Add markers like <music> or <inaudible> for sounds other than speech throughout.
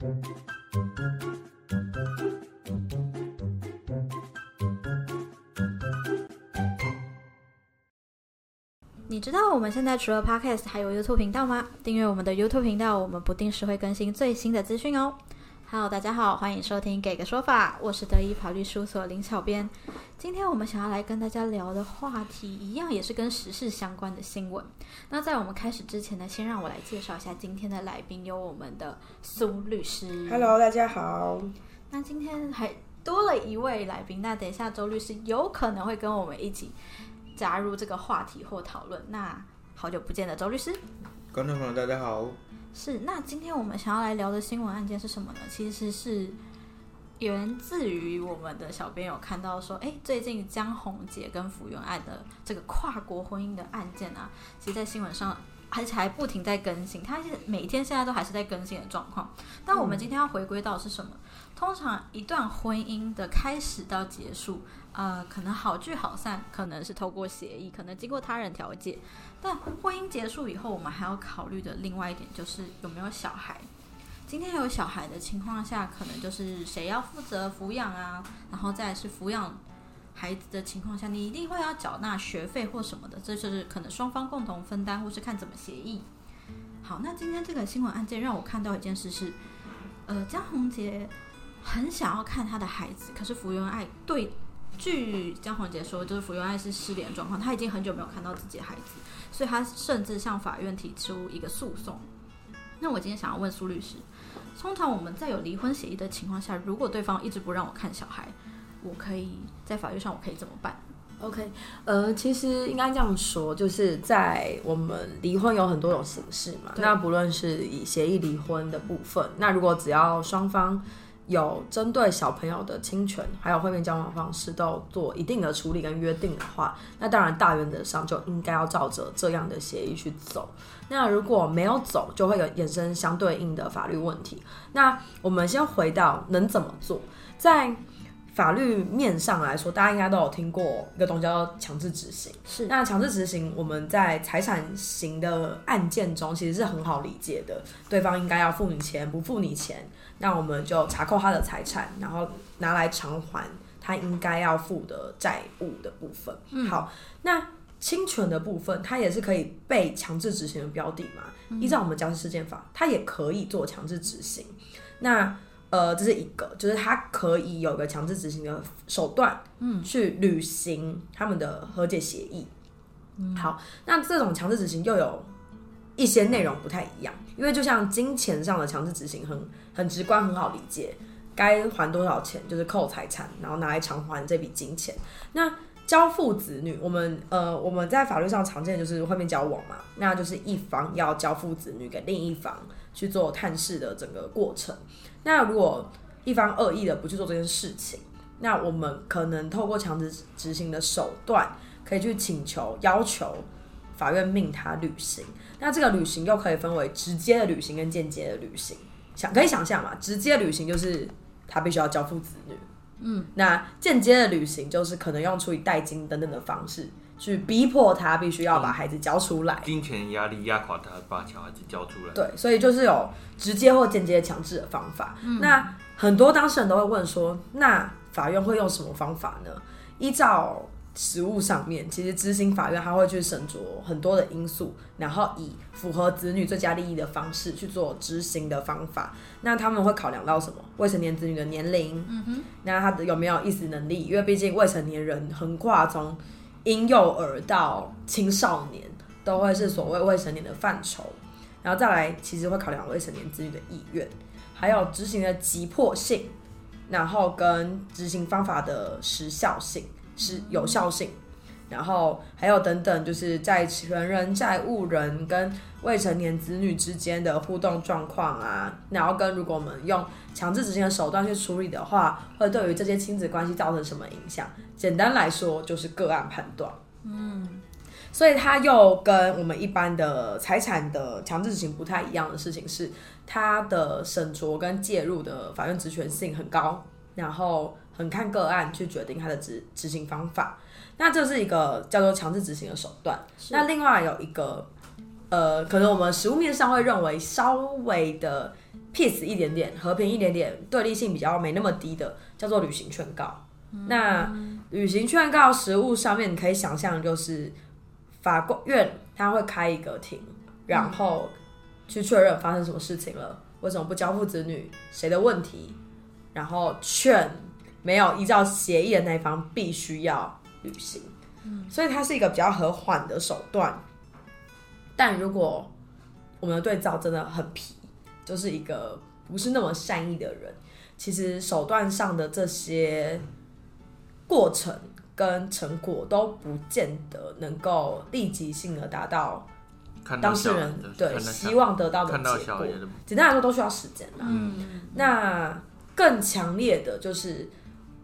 你知道我们现在除了 Podcast 还有 YouTube 频道吗？订阅我们的 YouTube 频道，我们不定时会更新最新的资讯哦。Hello，大家好，欢迎收听《给个说法》，我是德意法律事务所林小编。今天我们想要来跟大家聊的话题，一样也是跟时事相关的新闻。那在我们开始之前呢，先让我来介绍一下今天的来宾，有我们的苏律师。Hello，大家好。那今天还多了一位来宾，那等一下周律师有可能会跟我们一起加入这个话题或讨论。那好久不见的周律师。观众朋友，大家好。是，那今天我们想要来聊的新闻案件是什么呢？其实是源自于我们的小编有看到说，哎，最近江宏杰跟福原爱的这个跨国婚姻的案件啊，其实在新闻上而且还不停在更新，它是每天现在都还是在更新的状况。但我们今天要回归到是什么？通常一段婚姻的开始到结束，呃，可能好聚好散，可能是透过协议，可能经过他人调解。但婚姻结束以后，我们还要考虑的另外一点就是有没有小孩。今天有小孩的情况下，可能就是谁要负责抚养啊，然后再是抚养孩子的情况下，你一定会要缴纳学费或什么的，这就是可能双方共同分担，或是看怎么协议。好，那今天这个新闻案件让我看到一件事是，呃，江宏杰很想要看他的孩子，可是福原爱对，据江宏杰说，就是福原爱是失联状况，他已经很久没有看到自己的孩子，所以他甚至向法院提出一个诉讼。那我今天想要问苏律师，通常我们在有离婚协议的情况下，如果对方一直不让我看小孩，我可以在法律上我可以怎么办？OK，呃，其实应该这样说，就是在我们离婚有很多种形式嘛。那不论是以协议离婚的部分，那如果只要双方有针对小朋友的侵权，还有会面交往方式都有做一定的处理跟约定的话，那当然大原则上就应该要照着这样的协议去走。那如果没有走，就会有衍生相对应的法律问题。那我们先回到能怎么做，在法律面上来说，大家应该都有听过一个东西叫强制执行。是那强制执行，我们在财产型的案件中其实是很好理解的，对方应该要付你钱，不付你钱，那我们就查扣他的财产，然后拿来偿还他应该要付的债务的部分。好，那侵权的部分，它也是可以被强制执行的标的嘛。依照我们家事事件法，它也可以做强制执行。那呃，这是一个，就是他可以有个强制执行的手段，嗯，去履行他们的和解协议。好，那这种强制执行又有一些内容不太一样，因为就像金钱上的强制执行很很直观，很好理解，该还多少钱就是扣财产，然后拿来偿还这笔金钱。那交付子女，我们呃我们在法律上常见的就是会面交往嘛，那就是一方要交付子女给另一方去做探视的整个过程。那如果一方恶意的不去做这件事情，那我们可能透过强制执行的手段，可以去请求要求法院命他履行。那这个履行又可以分为直接的履行跟间接的履行。想可以想象嘛，直接履行就是他必须要交付子女，嗯，那间接的履行就是可能用处以代金等等的方式去逼迫他必须要把孩子交出来。金钱压力压垮他，把小孩子交出来。对，所以就是有直接或间接强制的方法。那很多当事人都会问说，那法院会用什么方法呢？依照实务上面，其实执行法院他会去审酌很多的因素，然后以符合子女最佳利益的方式去做执行的方法。那他们会考量到什么？未成年子女的年龄，嗯哼，那他的有没有意识能力？因为毕竟未成年人横跨从婴幼儿到青少年，都会是所谓未成年的范畴。然后再来，其实会考量未成年子女的意愿，还有执行的急迫性，然后跟执行方法的时效性、是有效性，然后还有等等，就是在权人、债务人跟未成年子女之间的互动状况啊，然后跟如果我们用强制执行的手段去处理的话，会对于这些亲子关系造成什么影响？简单来说，就是个案判断。嗯所以它又跟我们一般的财产的强制执行不太一样的事情是，它的审酌跟介入的法院职权性很高，然后很看个案去决定它的执执行方法。那这是一个叫做强制执行的手段。那另外有一个，呃，可能我们实务面上会认为稍微的 peace 一点点，和平一点点，对立性比较没那么低的，叫做旅行劝告。那旅行劝告实务上面，你可以想象就是法官院他会开一个庭，然后去确认发生什么事情了，为什么不交付子女，谁的问题，然后劝没有依照协议的那一方必须要履行。所以它是一个比较和缓的手段。但如果我们的对照真的很皮，就是一个不是那么善意的人，其实手段上的这些过程跟成果都不见得能够立即性的达到当事人对希望得到的结果。简单来说，都需要时间啦。嗯，那更强烈的就是。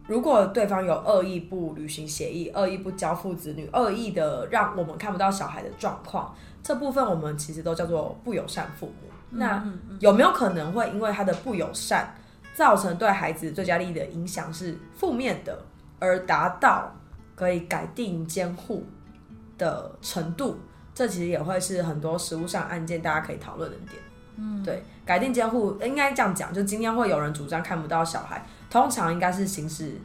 如果对方有恶意不履行协议、恶意不交付子女、恶意的让我们看不到小孩的状况，这部分我们其实都叫做不友善父母。那有没有可能会因为他的不友善，造成对孩子最佳利益的影响是负面的，而达到可以改定监护的程度？这其实也会是很多实务上案件大家可以讨论的点。嗯，对，改定监护应该这样讲，就今天会有人主张看不到小孩。通常应该是行使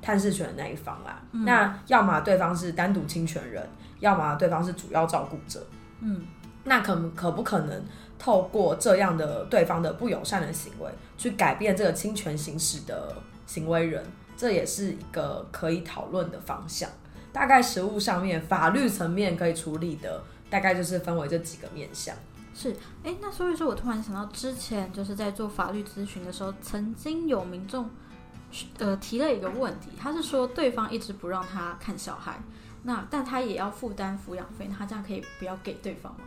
探视权的那一方啦。那要么对方是单独侵权人，要么对方是主要照顾者。嗯，那可可不可能透过这样的对方的不友善的行为，去改变这个侵权行使的行为人？这也是一个可以讨论的方向。大概实务上面，法律层面可以处理的，大概就是分为这几个面向。是，哎，那所以说我突然想到，之前就是在做法律咨询的时候，曾经有民众。呃，提了一个问题，他是说对方一直不让他看小孩，那但他也要负担抚养费，他这样可以不要给对方吗？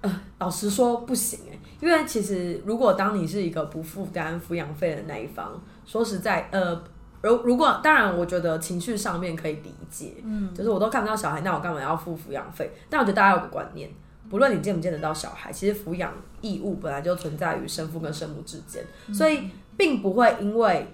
呃，老实说不行哎，因为其实如果当你是一个不负担抚养费的那一方，说实在，呃，如如果当然，我觉得情绪上面可以理解，嗯，就是我都看不到小孩，那我干嘛要付抚养费？但我觉得大家有个观念，不论你见不见得到小孩，其实抚养义务本来就存在于生父跟生母之间，所以并不会因为。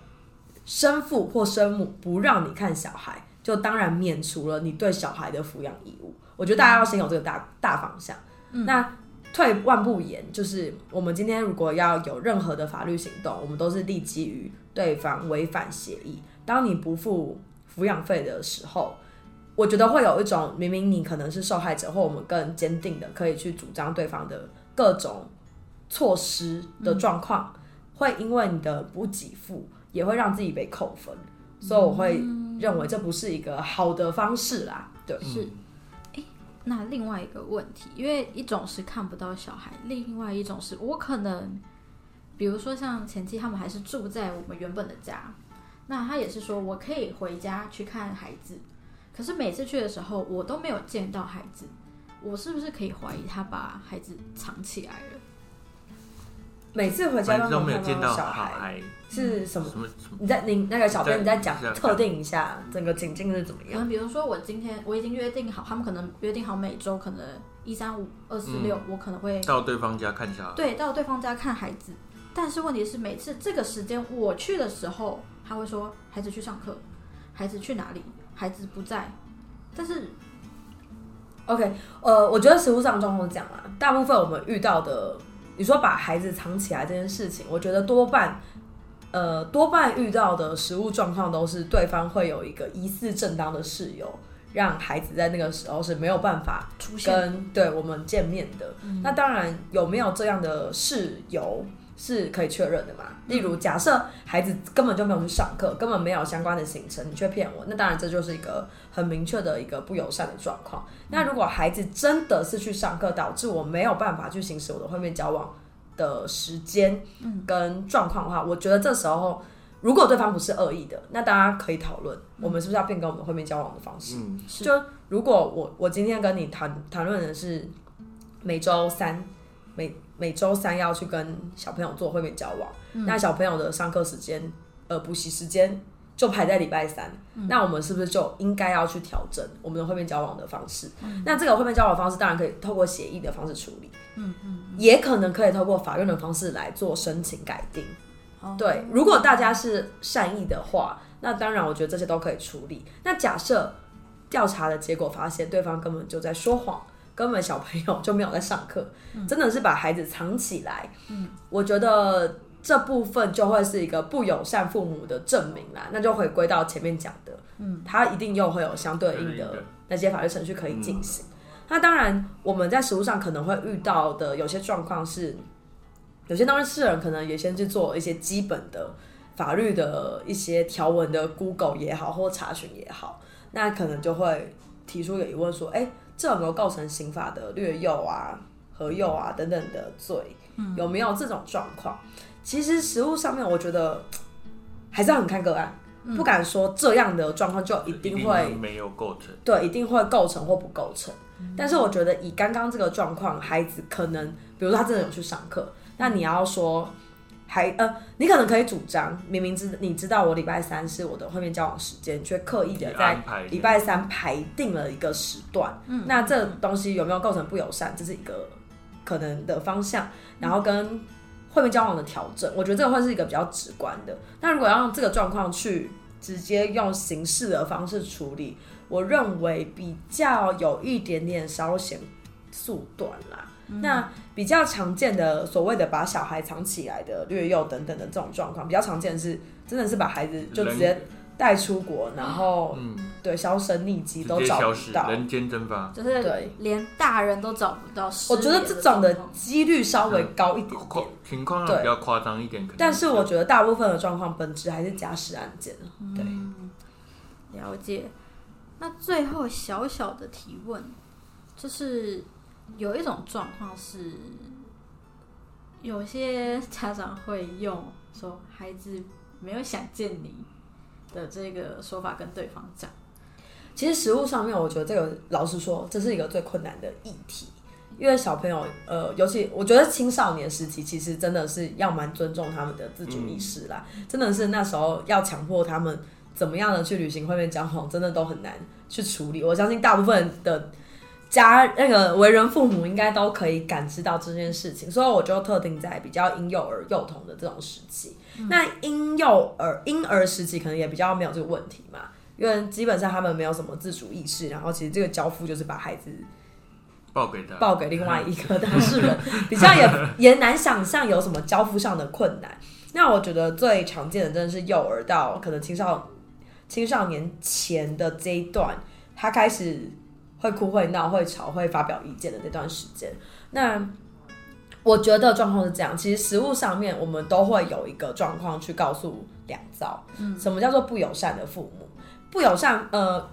生父或生母不让你看小孩，就当然免除了你对小孩的抚养义务。我觉得大家要先有这个大大方向。那退万步言，就是我们今天如果要有任何的法律行动，我们都是立基于对方违反协议。当你不付抚养费的时候，我觉得会有一种明明你可能是受害者，或我们更坚定的可以去主张对方的各种措施的状况，会因为你的不给付。也会让自己被扣分，所以我会认为这不是一个好的方式啦。对，是。那另外一个问题，因为一种是看不到小孩，另外一种是我可能，比如说像前妻他们还是住在我们原本的家，那他也是说我可以回家去看孩子，可是每次去的时候我都没有见到孩子，我是不是可以怀疑他把孩子藏起来了？每次回家都没有见到小孩，是什么？什么？你在你那个小编你在讲特定一下整个情境是怎么样？比如说我今天我已经约定好，他们可能约定好每周可能一三五二四六，我可能会到对方家看小孩。对，到对方家看孩子。但是问题是每次这个时间我去的时候，他会说孩子去上课，孩子去哪里？孩子不在。但是，OK，呃，我觉得实物上状况讲啦，大部分我们遇到的。你说把孩子藏起来这件事情，我觉得多半，呃，多半遇到的实物状况都是对方会有一个疑似正当的事由，让孩子在那个时候是没有办法出现跟对我们见面的。那当然有没有这样的事由？是可以确认的嘛？例如，假设孩子根本就没有去上课，根本没有相关的行程，你却骗我，那当然这就是一个很明确的一个不友善的状况。那如果孩子真的是去上课，导致我没有办法去行使我的会面交往的时间跟状况的话，我觉得这时候如果对方不是恶意的，那大家可以讨论，我们是不是要变更我们的会面交往的方式？就如果我我今天跟你谈谈论的是每周三每。每周三要去跟小朋友做会面交往，那小朋友的上课时间、呃补习时间就排在礼拜三，那我们是不是就应该要去调整我们的会面交往的方式？那这个会面交往方式当然可以透过协议的方式处理，嗯嗯，也可能可以透过法院的方式来做申请改定。对，如果大家是善意的话，那当然我觉得这些都可以处理。那假设调查的结果发现对方根本就在说谎。根本小朋友就没有在上课，真的是把孩子藏起来。嗯，我觉得这部分就会是一个不友善父母的证明啦。那就回归到前面讲的，嗯，他一定又会有相对应的那些法律程序可以进行。那当然，我们在实务上可能会遇到的有些状况是，有些当事人可能也先去做一些基本的法律的一些条文的 Google 也好，或查询也好，那可能就会提出一个疑问说：，哎，这有没有构成刑法的掠诱啊、合诱啊等等的罪？有没有这种状况？其实实物上面，我觉得还是要很看个案，不敢说这样的状况就一定会没有构成，对，一定会构成或不构成。但是我觉得以刚刚这个状况，孩子可能，比如说他真的有去上课，那你要说，还呃，你可能可以主张，明明知你知道我礼拜三是我的会面交往时间，却刻意的在礼拜三排定了一个时段，嗯，那这东西有没有构成不友善，这是一个可能的方向。然后跟会面交往的调整，我觉得这个会是一个比较直观的。那如果要用这个状况去直接用形式的方式处理。我认为比较有一点点稍显速短啦。那比较常见的所谓的把小孩藏起来的掠幼等等的这种状况，比较常见的是真的是把孩子就直接带出国，然后对销声匿迹都找不到，人间蒸发，就是对连大人都找不到。我觉得这种的几率稍微高一点点，情况比较夸张一点。但是我觉得大部分的状况本质还是家事案件。对，了解。那最后小小的提问，就是有一种状况是，有些家长会用说孩子没有想见你的这个说法跟对方讲。其实实物上面，我觉得这个老实说，这是一个最困难的议题，因为小朋友，呃，尤其我觉得青少年时期，其实真的是要蛮尊重他们的自主意识啦，真的是那时候要强迫他们。怎么样的去履行会面交往，真的都很难去处理。我相信大部分的家那个为人父母应该都可以感知到这件事情，所以我就特定在比较婴幼儿幼童的这种时期。那婴幼儿婴儿时期可能也比较没有这个问题嘛，因为基本上他们没有什么自主意识，然后其实这个交付就是把孩子报给他，报给另外一个当事 <laughs> 人，比较也也难想象有什么交付上的困难。那我觉得最常见的真的是幼儿到可能青少。青少年前的这一段，他开始会哭、会闹、会吵、会发表意见的那段时间，那我觉得状况是这样。其实实物上面，我们都会有一个状况去告诉两造，嗯，什么叫做不友善的父母？不友善，呃，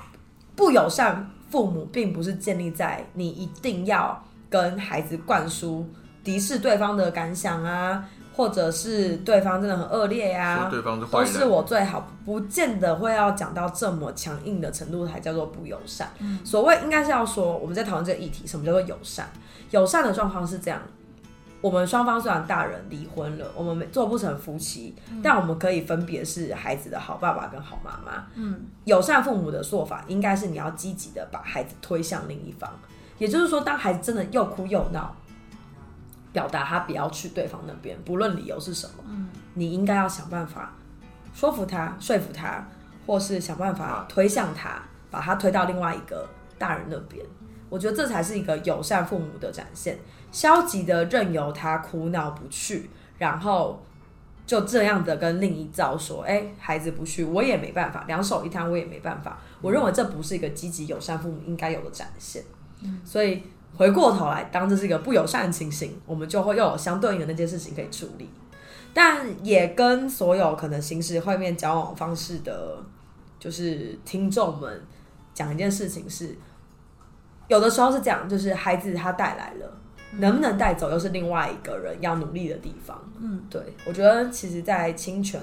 不友善父母，并不是建立在你一定要跟孩子灌输敌视对方的感想啊。或者是对方真的很恶劣呀，都是我最好，不见得会要讲到这么强硬的程度才叫做不友善。所谓应该是要说，我们在讨论这个议题，什么叫做友善？友善的状况是这样：我们双方虽然大人离婚了，我们做不成夫妻，但我们可以分别是孩子的好爸爸跟好妈妈。嗯，友善父母的做法应该是你要积极的把孩子推向另一方，也就是说，当孩子真的又哭又闹。表达他不要去对方那边，不论理由是什么，你应该要想办法说服他、说服他，或是想办法推向他，把他推到另外一个大人那边。我觉得这才是一个友善父母的展现。消极的任由他哭闹不去，然后就这样的跟另一造说：“哎，孩子不去，我也没办法，两手一摊，我也没办法。”我认为这不是一个积极友善父母应该有的展现。所以。回过头来，当这是一个不友善的情形，我们就会又有相对应的那件事情可以处理。但也跟所有可能行使会面交往方式的，就是听众们讲一件事情是，有的时候是这样，就是孩子他带来了，能不能带走，又是另外一个人要努力的地方。嗯，对，我觉得其实，在侵权。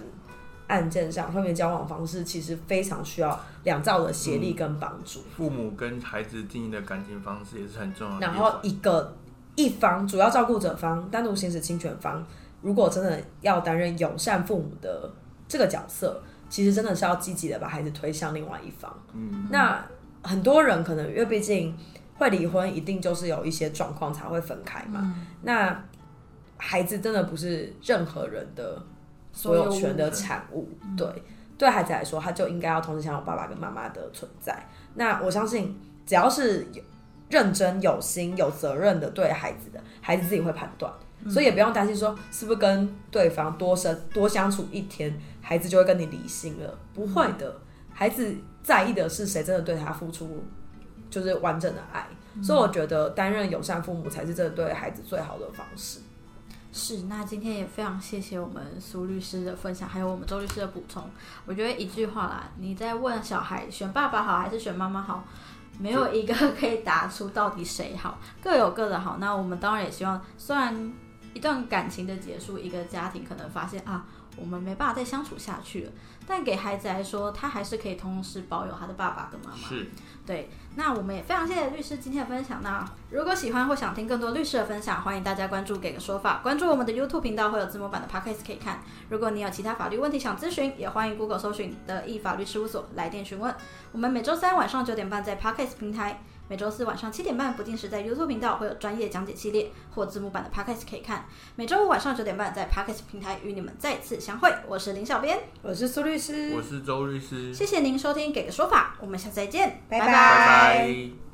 案件上，会面交往方式其实非常需要两造的协力跟帮助。父母跟孩子经营的感情方式也是很重要。然后一个一方主要照顾者方单独行使侵权方，如果真的要担任友善父母的这个角色，其实真的是要积极的把孩子推向另外一方。嗯，那很多人可能因为毕竟会离婚，一定就是有一些状况才会分开嘛。那孩子真的不是任何人的。所有权的产物，对。对孩子来说，他就应该要同时享有爸爸跟妈妈的存在。那我相信，只要是有认真、有心、有责任的对孩子的，孩子自己会判断，所以也不用担心说是不是跟对方多生多相处一天，孩子就会跟你离心了，不会的，孩子在意的是谁真的对他付出就是完整的爱，所以我觉得担任友善父母才是真的对孩子最好的方式。是，那今天也非常谢谢我们苏律师的分享，还有我们周律师的补充。我觉得一句话啦，你在问小孩选爸爸好还是选妈妈好，没有一个 <laughs> 可以答出到底谁好，各有各的好。那我们当然也希望，虽然一段感情的结束，一个家庭可能发现啊，我们没办法再相处下去了，但给孩子来说，他还是可以同时保有他的爸爸跟妈妈。是，对，那我们也非常谢谢律师今天的分享。那如果喜欢或想听更多律师的分享，欢迎大家关注“给个说法”，关注我们的 YouTube 频道，会有字幕版的 Podcast 可以看。如果你有其他法律问题想咨询，也欢迎 Google 搜寻“的意法律事务所”来电询问。我们每周三晚上九点半在 Podcast 平台，每周四晚上七点半不定时在 YouTube 频道会有专业讲解系列或字幕版的 Podcast 可以看。每周五晚上九点半在 Podcast 平台与你们再次相会。我是林小编，我是苏律师，我是周律师，谢谢您收听“给个说法”，我们下次再见，拜拜拜拜。